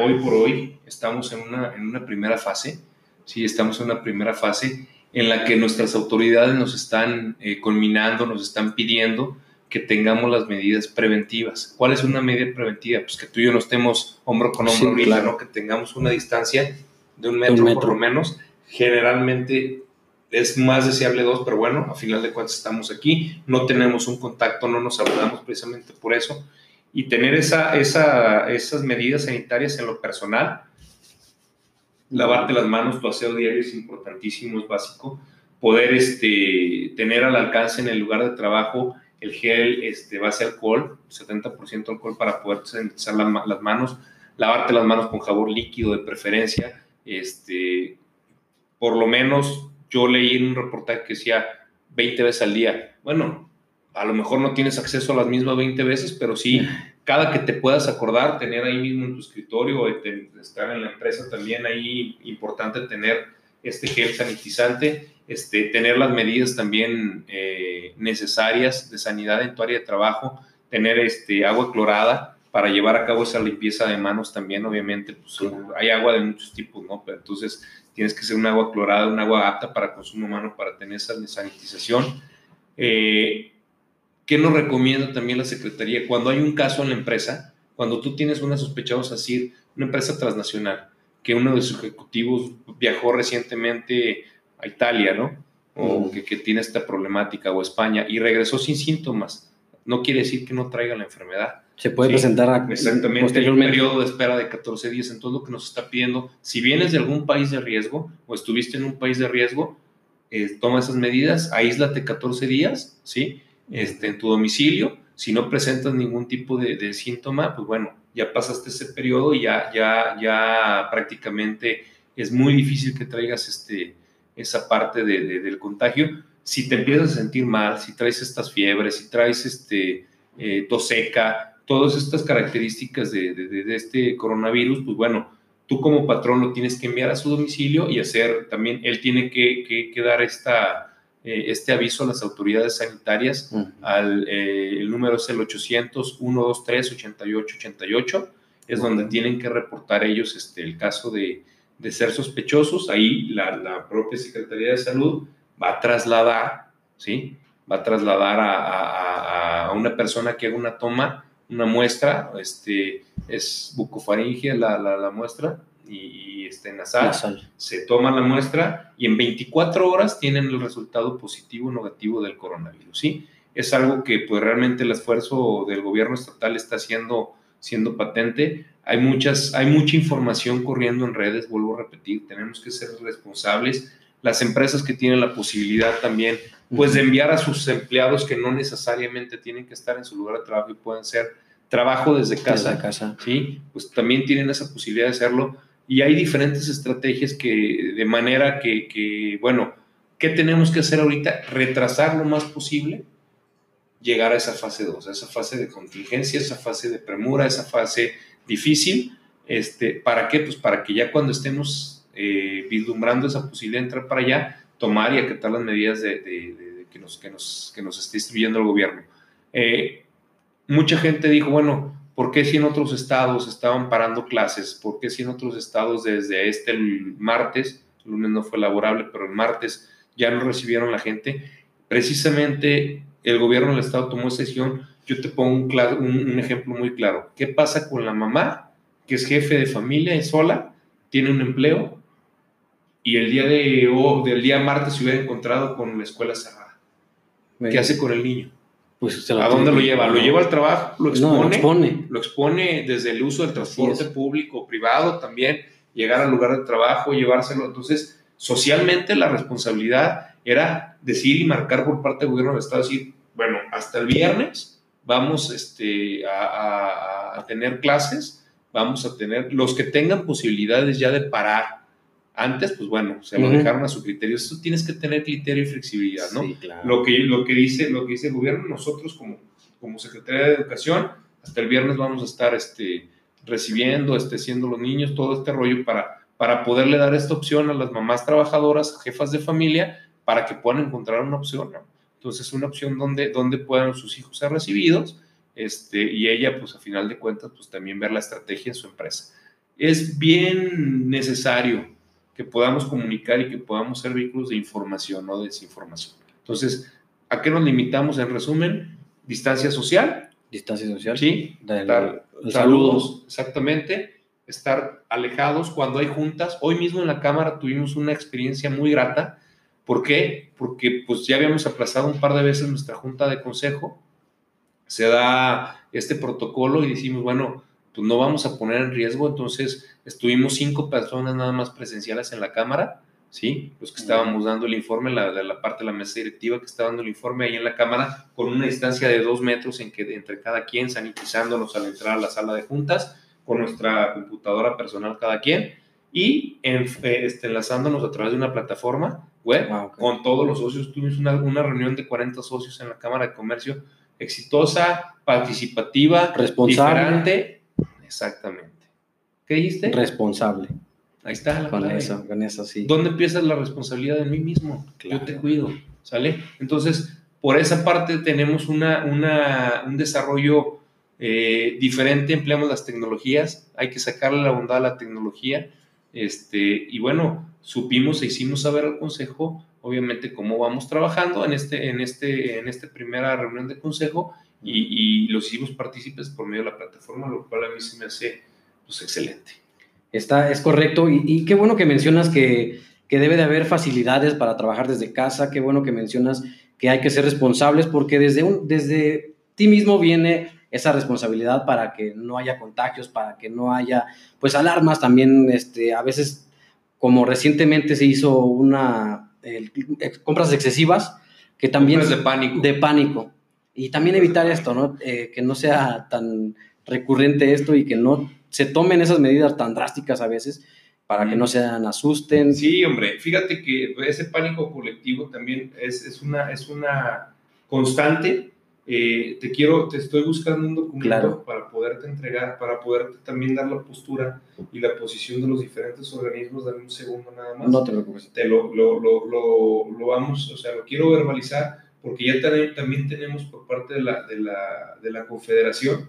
hoy por hoy, estamos en una, en una primera fase, sí, estamos en una primera fase en la que nuestras autoridades nos están eh, nos están pidiendo que tengamos las medidas preventivas. ¿Cuál es una medida preventiva? Pues que tú y yo no estemos hombro con hombro ¿no? Que tengamos una distancia de un metro, un metro, por lo menos. Generalmente es más deseable dos, pero bueno, a final de cuentas estamos aquí, no tenemos un contacto, no nos saludamos precisamente por eso. Y tener esa, esa, esas medidas sanitarias en lo personal, lavarte las manos, tu aseo diario es importantísimo, es básico. Poder este, tener al alcance en el lugar de trabajo el gel este, base alcohol, 70% alcohol para poder sanitizar las manos, lavarte las manos con jabón líquido de preferencia, este, por lo menos yo leí en un reportaje que decía 20 veces al día. Bueno, a lo mejor no tienes acceso a las mismas 20 veces, pero sí, cada que te puedas acordar, tener ahí mismo en tu escritorio, estar en la empresa también ahí, importante tener este gel sanitizante, este, tener las medidas también eh, necesarias de sanidad en tu área de trabajo, tener este, agua clorada para llevar a cabo esa limpieza de manos también, obviamente, pues, hay agua de muchos tipos, ¿no? Pero entonces tienes que ser un agua clorada, un agua apta para consumo humano para tener esa sanitización. Eh, ¿Qué nos recomienda también la Secretaría? Cuando hay un caso en la empresa, cuando tú tienes una sospechosa, así, una empresa transnacional, que uno de sus ejecutivos viajó recientemente a Italia, ¿no? O que, que, tiene esta problemática, o España, y regresó sin síntomas, no quiere decir que no traiga la enfermedad se puede presentar a, exactamente un periodo de espera de 14 días. en todo lo que nos está pidiendo, si vienes de algún país de riesgo o estuviste en un país de riesgo, eh, toma esas medidas, aíslate 14 días, ¿sí? Este, en tu domicilio. Si no presentas ningún tipo de, síntoma, pues bueno, ya pasaste ese periodo y ya, ya, ya prácticamente es muy difícil que traigas este, esa parte de, del contagio. Si te empiezas a sentir mal, si traes estas fiebres, si traes este, eh, tos seca, todas estas características de, este coronavirus, pues bueno, tú como patrón lo tienes que enviar a su domicilio y hacer también, él tiene que, dar esta, eh, este aviso a las autoridades sanitarias. al, eh, el número es el 800-123-8888, es donde tienen que reportar ellos este, el caso de, ser sospechosos. Ahí la, la, propia Secretaría de Salud va a trasladar, ¿sí? Va a trasladar a, a, a una persona que haga una toma una muestra, este, es bucofaringia la, la, muestra y, este, nasal. Se toma la muestra y en 24 horas tienen el resultado positivo o negativo del coronavirus, ¿sí? Es algo que pues realmente el esfuerzo del gobierno estatal está haciendo siendo patente. Hay, muchas, hay mucha información corriendo en redes, vuelvo a repetir, tenemos que ser responsables. Las empresas que tienen la posibilidad también, pues de enviar a sus empleados que no necesariamente tienen que estar en su lugar de trabajo y pueden ser trabajo desde casa, Desde casa. ¿sí? Pues también tienen esa posibilidad de hacerlo. Y hay diferentes estrategias que, de manera que, que, bueno, ¿qué tenemos que hacer ahorita? Retrasar lo más posible, llegar a esa fase 2, a esa fase de contingencia, esa fase de premura, esa fase difícil. Este, ¿Para qué? Pues para que ya cuando estemos eh, vislumbrando esa posibilidad de entrar para allá, tomar y acatar las medidas de, que, nos, que, nos, que nos esté distribuyendo el gobierno. Eh, mucha gente dijo, bueno, ¿por qué si en otros estados estaban parando clases? ¿Por qué si en otros estados desde este el martes, lunes no fue laborable, pero el martes ya no recibieron la gente? Precisamente el gobierno del estado tomó esa decisión. Yo te pongo un, cla- un- un ejemplo muy claro. ¿Qué pasa con la mamá, que es jefe de familia y sola, tiene un empleo y el día de, o del día martes se hubiera encontrado con la escuela cerrada? ¿Qué hace con el niño? Pues ¿A dónde lo lleva? ¿Lo lleva al trabajo? ¿Lo expone? No, lo expone. lo expone desde el uso del transporte es. público, privado también, llegar al lugar de trabajo, llevárselo. Entonces, socialmente la responsabilidad era decir y marcar por parte del gobierno del Estado, decir, bueno, hasta el viernes vamos este, a, a- a tener clases, vamos a tener, los que tengan posibilidades ya de parar antes, pues bueno, se lo dejaron a su criterio. Eso tienes que tener criterio y flexibilidad, ¿no? Sí, claro. lo que, lo que dice lo que dice el gobierno, nosotros como, como Secretaría de Educación, hasta el viernes vamos a estar este, recibiendo, este, siendo los niños, todo este rollo para, para poderle dar esta opción a las mamás trabajadoras, jefas de familia, para que puedan encontrar una opción, ¿no? Entonces, una opción donde, donde puedan sus hijos ser recibidos este, y ella, pues a final de cuentas, pues también ver la estrategia en su empresa. Es bien necesario que podamos comunicar y que podamos ser vehículos de información, no de desinformación. Entonces, ¿a qué nos limitamos en resumen? Distancia social, Distancia social. ¿sí? Del- Estar- el saludos, exactamente. Estar alejados cuando hay juntas. Hoy mismo en la Cámara tuvimos una experiencia muy grata. ¿Por qué? Porque pues ya habíamos aplazado un par de veces nuestra junta de consejo. Se da este protocolo y decimos, bueno, pues no vamos a poner en riesgo. Entonces estuvimos cinco personas nada más presenciales en la Cámara, ¿sí? Los que estábamos dando el informe, la, la parte de la mesa directiva que está dando el informe ahí en la Cámara, con una distancia de dos metros en que, entre cada quien, sanitizándonos al entrar a la sala de juntas, con nuestra computadora personal cada quien, y en- eh, este, enlazándonos a través de una plataforma web Ah, con todos los socios. Tuvimos una, una reunión de 40 socios en la Cámara de Comercio, exitosa, participativa, Responsable. diferente. Exactamente. ¿Qué dijiste? Responsable. Ahí está la Con eso, con eso sí. ¿Dónde empieza la responsabilidad de mí mismo? Claro. Yo te cuido, ¿sale? Entonces, por esa parte tenemos una, una- un desarrollo eh, diferente, empleamos las tecnologías, hay que sacarle la bondad a la tecnología, este, y bueno, supimos e hicimos saber al Consejo, obviamente, cómo vamos trabajando en este, en este, en esta primera reunión de Consejo, y, y los hicimos partícipes por medio de la plataforma, lo cual a mí se me hace, pues, excelente. Está, es correcto. Y, y qué bueno que mencionas que, que debe de haber facilidades para trabajar desde casa. Qué bueno que mencionas que hay que ser responsables porque desde, un, desde ti mismo viene esa responsabilidad para que no haya contagios, para que no haya, pues, alarmas también. Este, a veces, como recientemente se hizo una, el- compras excesivas, que también... Compras de pánico. de pánico. Y también evitar esto, ¿no? Eh, que no sea tan recurrente esto y que no se tomen esas medidas tan drásticas a veces para que no se asusten. Sí, hombre, fíjate que ese pánico colectivo también es, es una, es una constante. Eh, te quiero, te estoy buscando un documento Claro. para poderte entregar, para poderte también dar la postura y la posición de los diferentes organismos. Dame un segundo nada más. No te preocupes. Te lo, lo, lo, lo, lo vamos, o sea, lo quiero verbalizar porque ya tane- también tenemos por parte de la, de la, de la Confederación,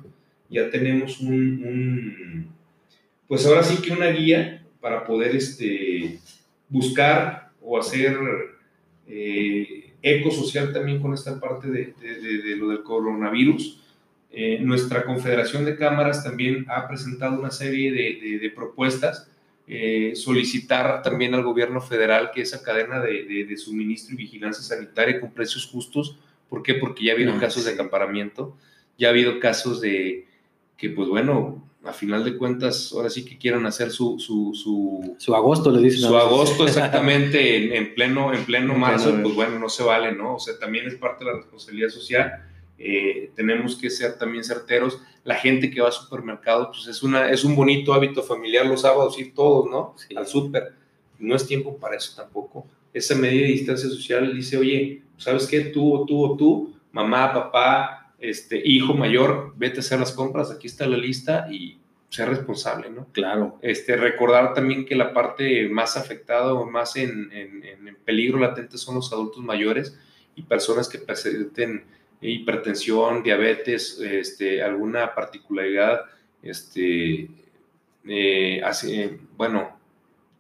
ya tenemos un, un, pues ahora sí que una guía para poder este, buscar o hacer eh, eco social también con esta parte de, de- de- de lo del coronavirus. Eh, nuestra Confederación de Cámaras también ha presentado una serie de, de- de propuestas, eh, solicitar también al gobierno federal que esa cadena de, de- de suministro y vigilancia sanitaria con precios justos, ¿por qué? Porque ya ha habido Ah, casos de sí. acaparamiento, ya ha habido casos de, que pues bueno, a final de cuentas, ahora sí que quieran hacer su... Su, su, su agosto, le dicen. Su agosto exactamente en, pleno, en pleno marzo, pues bueno, no se vale, ¿no? O sea, también es parte de la responsabilidad social. Eh, tenemos que ser también certeros. La gente que va al supermercado, pues es, una, es un bonito hábito familiar los sábados, ir todos, ¿no? Al súper. No es tiempo para eso tampoco. Esa medida de distancia social dice, oye, ¿sabes qué? Tú tú tú, mamá, papá, este, hijo mayor, vete a hacer las compras, aquí está la lista y ser responsable, ¿no? Claro. Este, recordar también que la parte más afectada o más en, peligro latente son los adultos mayores y personas que presenten hipertensión, diabetes, este, alguna particularidad, este, eh, bueno,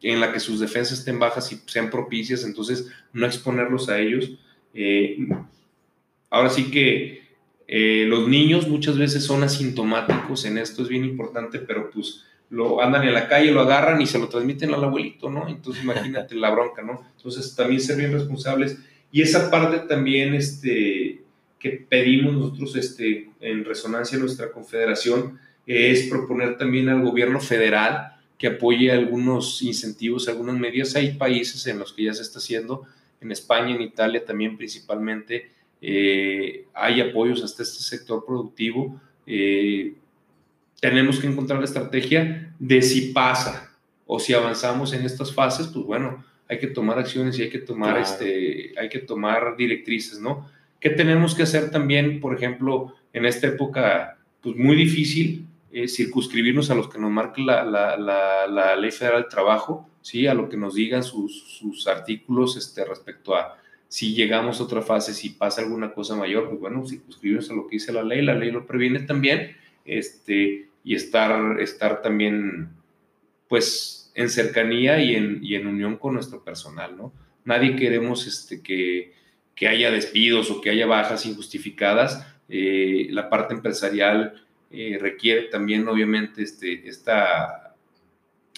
en la que sus defensas estén bajas y sean propicias, entonces no exponerlos a ellos. Eh, ahora sí que eh, los niños muchas veces son asintomáticos en esto, es bien importante, pero pues lo andan en la calle, lo agarran y se lo transmiten al abuelito, ¿no? Entonces imagínate la bronca, ¿no? Entonces también ser bien responsables. Y esa parte también este, que pedimos nosotros este, en resonancia en nuestra confederación es proponer también al gobierno federal que apoye algunos incentivos, algunas medidas. Hay países en los que ya se está haciendo, en España, en Italia también principalmente, eh, hay apoyos hasta este sector productivo. Eh, tenemos que encontrar la estrategia de si pasa o si avanzamos en estas fases, pues bueno, hay que tomar acciones y hay que tomar, este, hay que tomar directrices, ¿no? ¿Qué tenemos que hacer también, por ejemplo, en esta época pues muy difícil, eh, circunscribirnos a los que nos marca la, la, la, Ley Federal del Trabajo, ¿sí? a lo que nos digan sus, sus artículos este, respecto a si llegamos a otra fase, si pasa alguna cosa mayor, pues bueno, si suscribimos a lo que dice la ley, la ley lo previene también, este, y estar, estar también, pues, en cercanía y en, y en unión con nuestro personal, ¿no? Nadie queremos este, que, que haya despidos o que haya bajas injustificadas. Eh, la parte empresarial eh, requiere también, obviamente, este, esta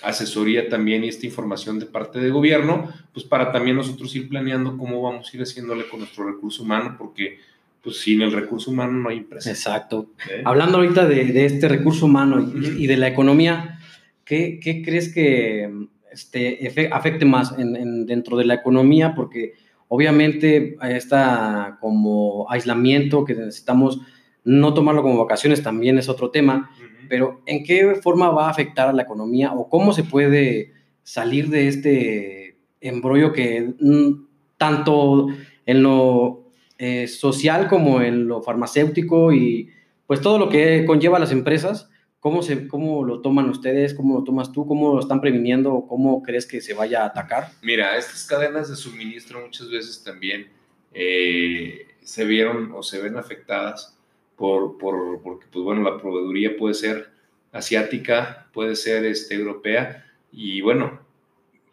asesoría también y esta información de parte del gobierno, pues para también nosotros ir planeando cómo vamos a ir haciéndole con nuestro recurso humano, porque pues sin el recurso humano no hay empresa. Exacto. ¿Eh? Hablando ahorita de, este recurso humano y, de la economía, ¿qué, qué crees que este, afecte más en, dentro de la economía? Porque obviamente está como aislamiento que necesitamos no tomarlo como vacaciones también es otro tema pero ¿en qué forma va a afectar a la economía o cómo se puede salir de este embrollo que mm, tanto en lo eh, social como en lo farmacéutico y pues todo lo que conlleva las empresas, ¿cómo, se, ¿cómo lo toman ustedes? ¿Cómo lo tomas tú? ¿Cómo lo están previniendo? ¿Cómo crees que se vaya a atacar? Mira, estas cadenas de suministro muchas veces también eh, se vieron o se ven afectadas por, por, porque, pues bueno, la proveeduría puede ser asiática, puede ser este, europea, y bueno,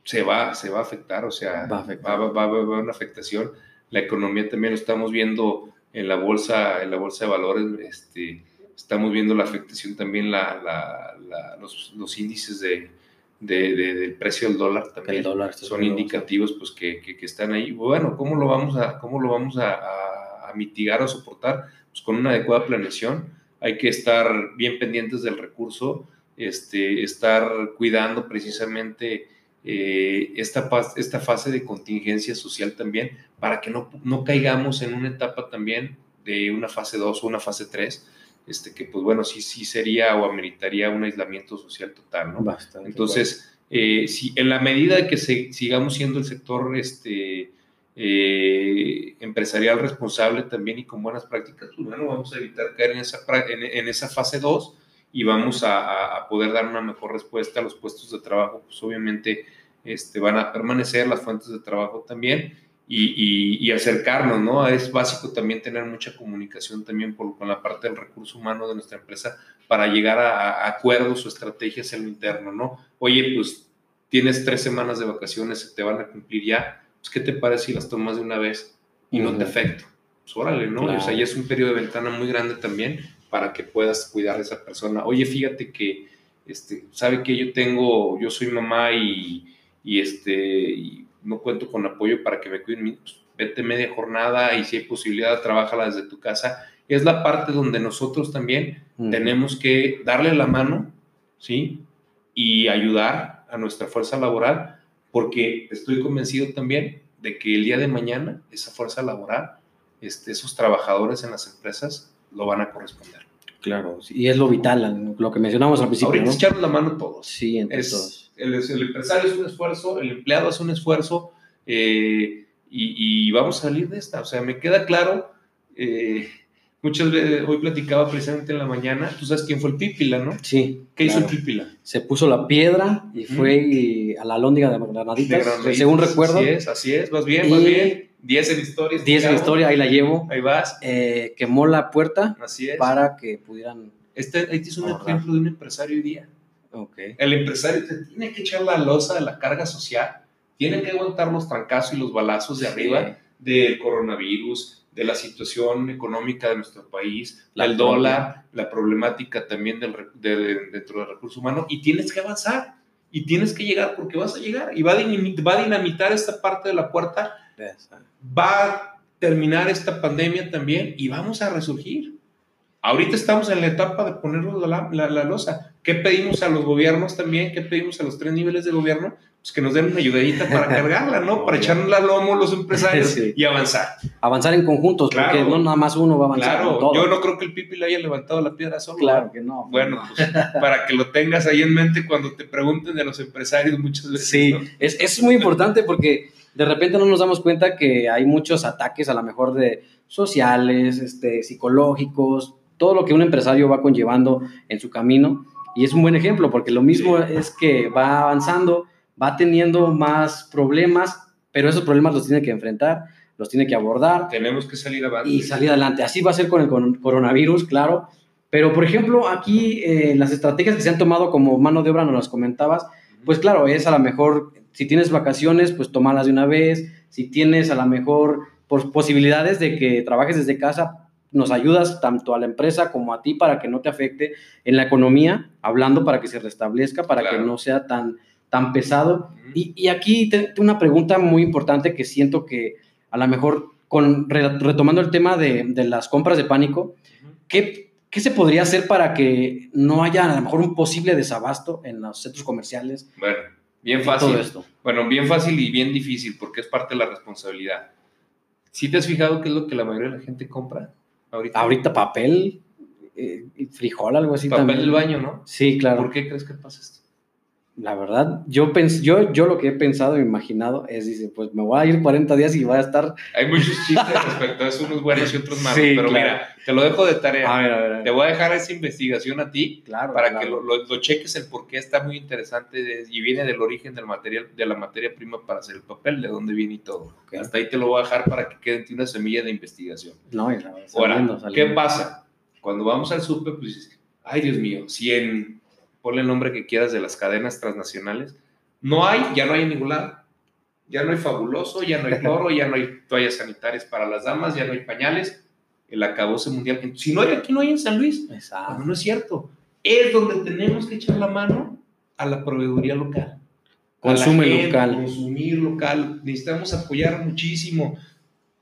se va, se va a afectar, o sea, va a, va, a haber una afectación. La economía también lo estamos viendo en la bolsa, en la bolsa de valores, este, estamos viendo la afectación también, la, la, los, los, índices de, de, del precio del dólar también son indicativos pues que, que, están ahí. Bueno, ¿cómo lo vamos a, cómo lo vamos a, a mitigar o soportar? Pues con una adecuada planeación. Hay que estar bien pendientes del recurso, este, estar cuidando precisamente eh, esta, esta fase de contingencia social también, para que no, no caigamos en una etapa también de una fase 2 o una fase 3, este, que pues bueno, sí, sí sería o ameritaría un aislamiento social total, ¿no? Entonces, eh, si en la medida que se, sigamos siendo el sector este, eh, empresarial responsable también y con buenas prácticas, pues bueno, vamos a evitar caer en esa, en, esa fase 2 y vamos a, poder dar una mejor respuesta a los puestos de trabajo, pues obviamente este, van a permanecer las fuentes de trabajo también y, acercarnos, ¿no? Es básico también tener mucha comunicación también por, con la parte del recurso humano de nuestra empresa para llegar a, a acuerdos o estrategias en lo interno, ¿no? Oye, pues tienes tres semanas de vacaciones, se te van a cumplir ya, pues, ¿qué te parece si las tomas de una vez y no te afecta? Pues órale, ¿no? O sea, ya es un periodo de ventana muy grande también para que puedas cuidar a esa persona. Oye, fíjate que, este, sabe que yo tengo, yo soy mamá y, y este, no cuento con apoyo para que me cuiden, pues, vete media jornada y si hay posibilidad, trabájala desde tu casa. es la parte donde nosotros también tenemos que darle la mano, ¿sí? Y ayudar a nuestra fuerza laboral, porque estoy convencido también de que el día de mañana esa fuerza laboral, este, esos trabajadores en las empresas, lo van a corresponder. Claro, y es lo vital, lo que mencionamos al principio. Ahorita ¿no? echarnos la mano todos. Sí, entre es, todos. El, el, empresario es un esfuerzo, el empleado es un esfuerzo, eh, y, y, vamos a salir de esta. O sea, me queda claro, eh, muchas veces, hoy platicaba precisamente en la mañana, tú sabes quién fue el Pípila, ¿no? Sí. ¿Qué claro. hizo el Pípila? Se puso la piedra y fue mm. a la lóndiga de Granaditas, de Granaditas, según recuerdo. Así es, así es, vas bien, vas bien. 10 en historia. 10 en historia, ahí la llevo. Ahí vas. Eh, quemó la puerta así es. para que pudieran. Este, este es un ahorrar. ejemplo de un empresario hoy día. Okay. El empresario te tiene que echar la losa de la carga social, tiene que aguantar los trancazos y los balazos de arriba del coronavirus, de la situación económica de nuestro país, la del dólar, la problemática también del, de, de, dentro del recurso humano, y tienes que avanzar, y tienes que llegar porque vas a llegar, y va a, va a dinamitar esta parte de la puerta, va a terminar esta pandemia también, y vamos a resurgir. Ahorita estamos en la etapa de ponernos la, la, la losa. ¿Qué pedimos a los gobiernos también? ¿Qué pedimos a los tres niveles de gobierno? Pues que nos den una ayudadita para cargarla, ¿no? Para echarnos la lomo los empresarios sí. y avanzar. Avanzar en conjuntos, claro. porque no nada más uno va a avanzar. Claro, todo. yo no creo que el Pipi le haya levantado la piedra solo. Claro que no. Bueno, pues para que lo tengas ahí en mente cuando te pregunten de los empresarios muchas veces. Sí, ¿no? es, es muy importante porque de repente no nos damos cuenta que hay muchos ataques a lo mejor de sociales, este, psicológicos, todo lo que un empresario va conllevando en su camino. Y es un buen ejemplo, porque lo mismo es que va avanzando, va teniendo más problemas, pero esos problemas los tiene que enfrentar, los tiene que abordar. Tenemos que salir adelante. Y salir adelante. Así va a ser con el coronavirus, claro. Pero, por ejemplo, aquí eh, las estrategias que se han tomado como mano de obra, nos las comentabas, pues claro, es a lo mejor, si tienes vacaciones, pues tomarlas de una vez. Si tienes a lo mejor por posibilidades de que trabajes desde casa, nos ayudas tanto a la empresa como a ti para que no te afecte en la economía, hablando para que se restablezca, para claro. que no sea tan, tan pesado. Uh -huh. y, y, aquí te, una pregunta muy importante que siento que a lo mejor, con, retomando el tema de, de las compras de pánico, uh -huh. ¿qué, ¿qué, se podría hacer para que no haya a lo mejor un posible desabasto en los centros comerciales? Bueno, bien fácil. Todo esto? Bueno, bien fácil y bien difícil porque es parte de la responsabilidad. ¿Sí te has fijado qué es lo que la mayoría de la gente compra? Ahorita, ahorita papel, eh, frijol, algo así. Papel también. del baño, ¿no? Sí, claro. ¿Por qué crees que pasa esto? La verdad, yo, pens yo, yo lo que he pensado e imaginado es, dice, pues me voy a ir 40 días y voy a estar... Hay muchos chistes respecto a eso, unos buenos y otros malos, sí, pero claro. mira, te lo dejo de tarea. A ver, a ver, a ver. Te voy a dejar esa investigación a ti claro, para claro. que lo, lo, lo, cheques el por qué está muy interesante y viene del origen del material, de la materia prima para hacer el papel, de dónde viene y todo. Okay. Hasta ahí te lo voy a dejar para que quede una semilla de investigación. No, ya, Ahora, saliendo, saliendo. ¿qué pasa? Cuando vamos al súper, pues ay Dios mío, 100 ponle el nombre que quieras de las cadenas transnacionales, no hay, ya no hay en ningún lado. Ya no hay fabuloso, ya no hay cloro, ya no hay toallas sanitarias para las damas, ya no hay pañales. El acabose mundial. Si no hay aquí, no hay en San Luis. Exacto. No, no es cierto. Es donde tenemos que echar la mano a la proveeduría local. Consume gente, local. Consumir local. Necesitamos apoyar muchísimo.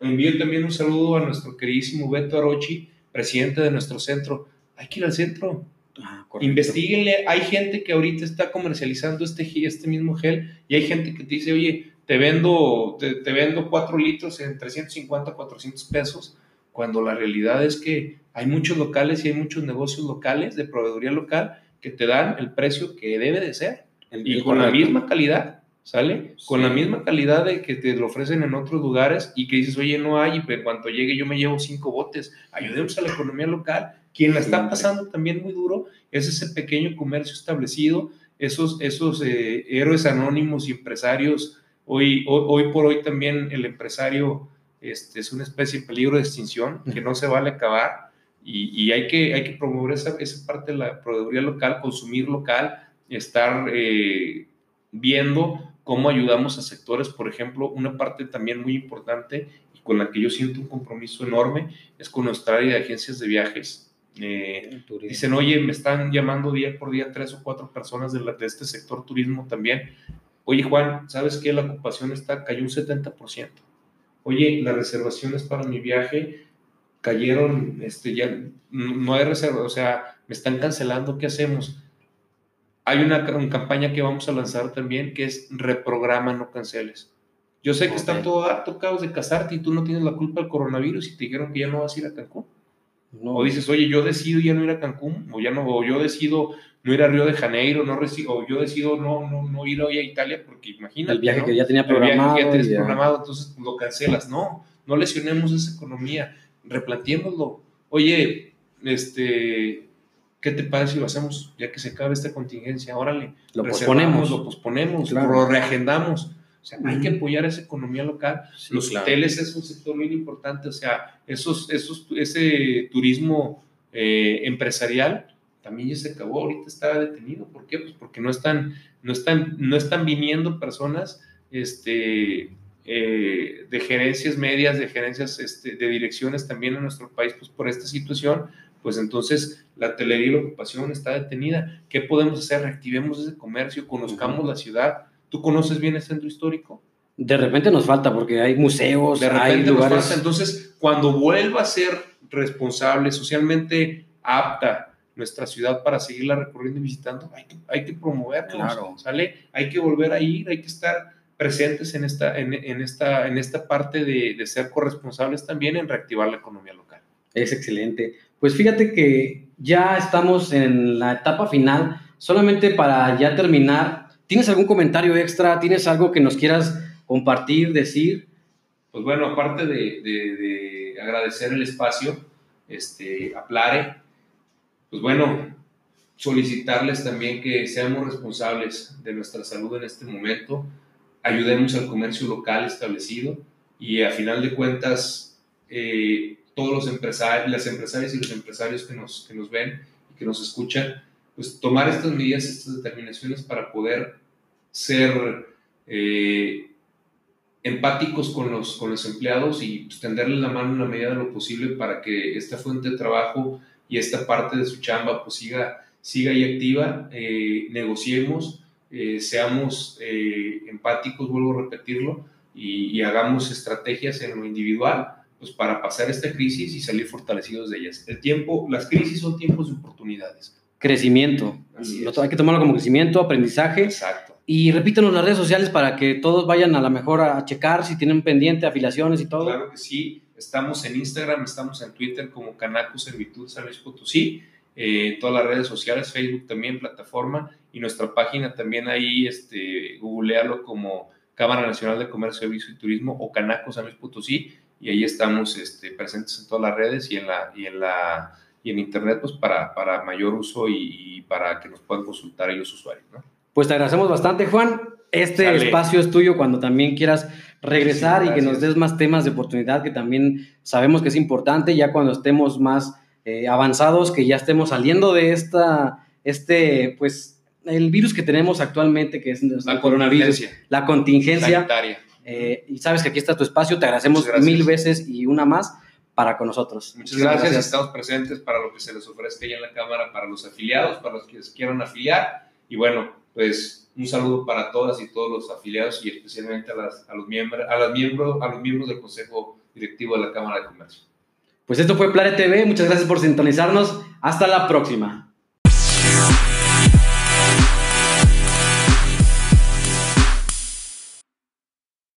Envío también un saludo a nuestro queridísimo Beto Arochi, presidente de nuestro centro. Hay que ir al centro Ah, Investíguenle, hay gente que ahorita está comercializando este, este mismo gel y hay gente que te dice, oye, te vendo, te, te vendo 4 litros en 350, 400 pesos, cuando la realidad es que hay muchos locales y hay muchos negocios locales de proveeduría local que te dan el precio que debe de ser el, y el con correcto. la misma calidad, ¿sale? Sí. Con la misma calidad de que te lo ofrecen en otros lugares y que dices, oye, no hay, pero en cuanto llegue yo me llevo cinco botes, ayudemos a la economía local quien la está pasando también muy duro es ese pequeño comercio establecido, esos, esos eh, héroes anónimos y empresarios. Hoy, hoy, hoy, por hoy también el empresario este, es una especie en peligro de extinción que no se vale acabar y, y hay, que, hay que promover esa, esa, parte de la proveeduría local, consumir local, estar eh, viendo cómo ayudamos a sectores, por ejemplo, una parte también muy importante y con la que yo siento un compromiso enorme es con nuestra área de agencias de viajes eh, dicen, oye, me están llamando día por día tres o cuatro personas de, la, de, este sector turismo también. Oye, Juan, ¿sabes qué? La ocupación está, cayó un 70%. Oye, las reservaciones para mi viaje cayeron, este, ya no hay reserva, o sea, me están cancelando, ¿qué hacemos? Hay una, campaña que vamos a lanzar también que es reprograma, no canceles. Yo sé que está todo harto caos de casarte y tú no tienes la culpa del coronavirus y te dijeron que ya no vas a ir a Cancún. O dices, oye, yo decido ya no ir a Cancún, o ya no, o yo decido no ir a Río de Janeiro, no o yo decido no, no, no ir hoy a Italia, porque imagínate. El viaje que ya tenía programado. El viaje que ya tienes programado, entonces lo cancelas. No, no lesionemos esa economía, replanteémoslo. Oye, este, ¿qué te parece si lo hacemos ya que se acabe esta contingencia? Órale, lo posponemos, lo posponemos, lo reagendamos. O sea, hay que apoyar esa economía local. Los hoteles es un sector muy importante, o sea, esos, esos, ese turismo eh, empresarial también ya se acabó, ahorita está detenido. ¿Por qué? Pues porque no están, no están, no están viniendo personas este, eh, de gerencias medias, de gerencias este, de direcciones también en nuestro país, pues por esta situación, pues entonces la hotelería y la ocupación está detenida. ¿Qué podemos hacer? Reactivemos ese comercio, conozcamos la ciudad. ¿Tú conoces bien el centro histórico? De repente nos falta porque hay museos, de hay lugares. Nos falta. Entonces, cuando vuelva a ser responsable, socialmente apta nuestra ciudad para seguirla recorriendo y visitando, hay que, hay que promoverla, ¿sale? Hay que volver a ir, hay que estar presentes en esta, en, esta, en esta parte de, de ser corresponsables también en reactivar la economía local. Es excelente. Pues fíjate que ya estamos en la etapa final. Solamente para ya terminar, ¿tienes algún comentario extra? ¿Tienes algo que nos quieras compartir, decir? Pues bueno, aparte de, de, agradecer el espacio, este, a Plare, pues bueno, solicitarles también que seamos responsables de nuestra salud en este momento, ayudemos al comercio local establecido y a final de cuentas eh, todos los empresarios, las empresarias y los empresarios que nos, que nos ven y que nos escuchan, pues tomar estas medidas, estas determinaciones para poder ser eh, empáticos con los, con los empleados y pues, tenderles la mano en la medida de lo posible para que esta fuente de trabajo y esta parte de su chamba pues siga, siga ahí activa, eh, negociemos, eh, seamos empáticos, vuelvo a repetirlo, y, y hagamos estrategias en lo individual pues para pasar esta crisis y salir fortalecidos de ellas. El tiempo, las crisis son tiempos de oportunidades. Crecimiento. Hay que tomarlo como crecimiento, aprendizaje. Exacto. Y repítanos las redes sociales para que todos vayan a la mejor a checar si tienen pendiente afiliaciones y todo. Claro que sí. Estamos en Instagram, estamos en Twitter como Canaco Servitud Luis Potosí. Eh, todas las redes sociales, Facebook también, plataforma, y nuestra página también ahí, este, googlealo como Cámara Nacional de Comercio, Servicio y Turismo o Canaco San Luis Potosí y ahí estamos este, presentes en todas las redes y en, la, y en, la, y en Internet pues para, para mayor uso y, para que nos puedan consultar ahí los usuarios. ¿no? Pues te agradecemos bastante, Juan. Este espacio es tuyo cuando también quieras regresar y que nos des más temas de oportunidad que también sabemos que es importante ya cuando estemos más eh, avanzados, que ya estemos saliendo de esta, este, pues, el virus que tenemos actualmente, que es el coronavirus, la contingencia. Eh, y sabes que aquí está tu espacio, te agradecemos mil veces y una más para con nosotros. Muchas, gracias. estamos presentes para lo que se les ofrezca ahí en la Cámara, para los afiliados, para los que quieran afiliar. Y bueno, pues un saludo para todas y todos los afiliados y especialmente a, las, a, los, miembros, a, miembros, a los miembros del Consejo Directivo de la Cámara de Comercio. Pues esto fue Plare TV, muchas gracias por sintonizarnos, hasta la próxima.